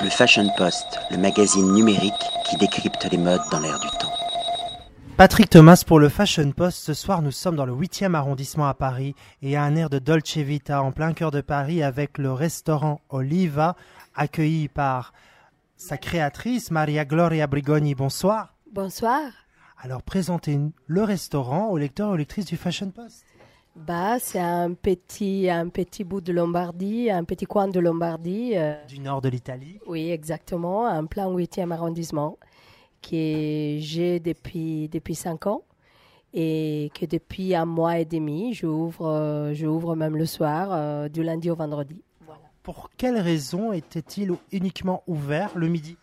Le Fashion Post, le magazine numérique qui décrypte les modes dans l'air du temps. Patrick Thomas pour le Fashion Post. Ce soir, nous sommes dans le 8e arrondissement à Paris et à un air de Dolce Vita en plein cœur de Paris avec le restaurant Oliva, accueilli par sa créatrice Maria Gloria Brigoni. Bonsoir. Bonsoir. Alors, présentez le restaurant aux lecteurs et aux lectrices du Fashion Post. Bah, c'est un petit, un petit bout de Lombardie, un petit coin de Lombardie. euh, Du nord de l'Italie. oui, exactement, un plein 8e arrondissement que j'ai depuis, depuis 5 ans et que depuis un mois et demi, j'ouvre, euh, j'ouvre même le soir, euh, du lundi au vendredi. Voilà. Pour quelle raison était-il uniquement ouvert le midi?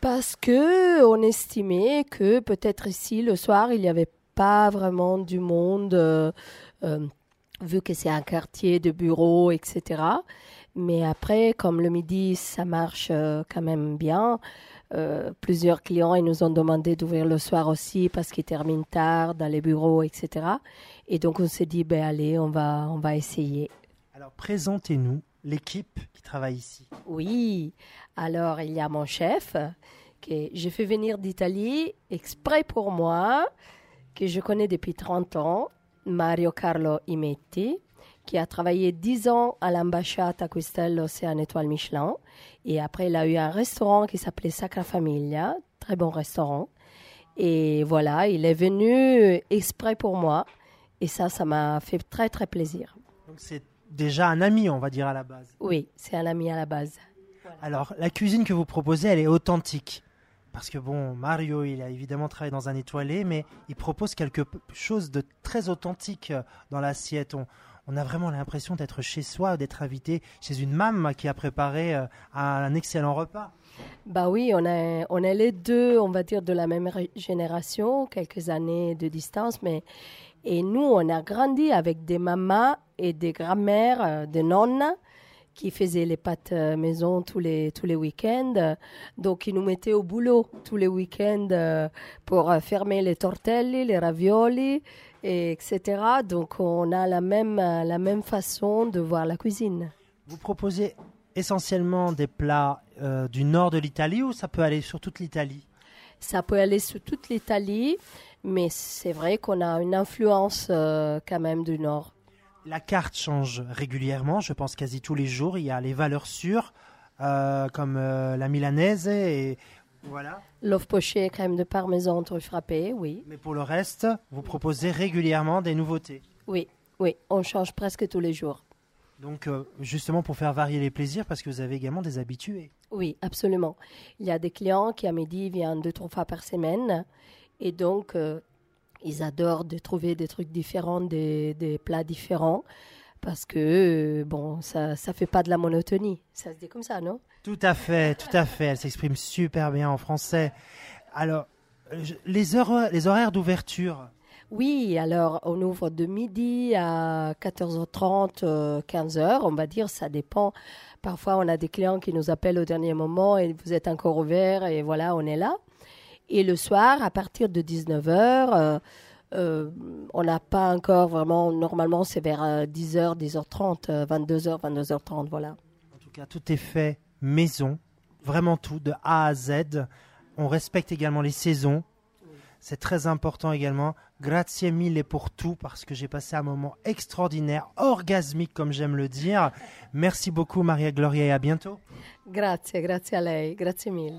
Parce que on estimait que peut-être ici le soir il n'y avait pas vraiment du monde, euh, euh, vu que c'est un quartier de bureaux, etc. Mais après, comme le midi ça marche euh, quand même bien, euh, plusieurs clients ils nous ont demandé d'ouvrir le soir aussi parce qu'ils terminent tard dans les bureaux, etc. Et donc on s'est dit ben allez on va on va essayer. Alors, présentez-nous l'équipe qui travaille ici. Oui, alors il y a mon chef que j'ai fait venir d'Italie exprès pour moi, que je connais depuis 30 ans, Mario Carlo Imetti, qui a travaillé 10 ans à l'ambassade à Questello, c'est un étoile Michelin. Et après, il a eu un restaurant qui s'appelait Sacra Famiglia, très bon restaurant. Et voilà, il est venu exprès pour moi. Et ça, ça m'a fait très, très plaisir. Donc, c'est déjà un ami, on va dire, à la base. Oui, c'est un ami à la base. Alors, la cuisine que vous proposez, elle est authentique. Parce que bon, Mario, il a évidemment travaillé dans un étoilé, mais il propose quelque chose de très authentique euh, dans l'assiette. On, a vraiment l'impression d'être chez soi, d'être invité chez une mamme qui a préparé euh, un excellent repas. Bah oui, on est, les deux, on va dire, de la même génération, quelques années de distance, mais et nous, on a grandi avec des mamas et des grand-mères, euh, des nonnes qui faisaient les pâtes euh, maison tous les, tous les week-ends. Donc, ils nous mettaient au boulot tous les week-ends euh, pour euh, fermer les tortelli, les ravioli, et etc. Donc, on a la même, la même façon de voir la cuisine. Vous proposez essentiellement des plats euh, du nord de l'Italie ou ça peut aller sur toute l'Italie? Ça peut aller sur toute l'Italie, mais c'est vrai qu'on a une influence euh, quand même du Nord. La carte change régulièrement, je pense quasi tous les jours. Il y a les valeurs sûres, euh, comme euh, la milanaise et voilà. L'œuf poché, crème de parmesan, truffe frappée, oui. Mais pour le reste, vous proposez régulièrement des nouveautés. Oui, oui, on change presque tous les jours. Donc, euh, justement pour faire varier les plaisirs, parce que vous avez également des habitués. Oui, absolument. Il y a des clients qui à midi viennent deux, trois fois par semaine. Et donc, ils adorent de trouver des trucs différents, des, des plats différents. Parce que, euh, bon, ça ne fait pas de la monotonie. Ça se dit comme ça, non? Tout à fait, tout à fait. Elle s'exprime super bien en français. Alors, euh, je- les, heures, les horaires d'ouverture, Oui, alors on ouvre de midi à 14h30, euh, 15h, on va dire, ça dépend. Parfois, on a des clients qui nous appellent au dernier moment et vous êtes encore ouvert et voilà, on est là. Et le soir, à partir de 19h, on n'a pas encore vraiment, normalement c'est vers euh, 10h, 10h30, euh, 22h, 22h30, voilà. en tout cas, tout est fait maison, vraiment tout, de A à Z. On respecte également les saisons. C'est très important également. Grazie mille pour tout, parce que j'ai passé un moment extraordinaire, orgasmique, comme j'aime le dire. Merci beaucoup, Maria Gloria, et à bientôt. Grazie, grazie a lei, grazie mille.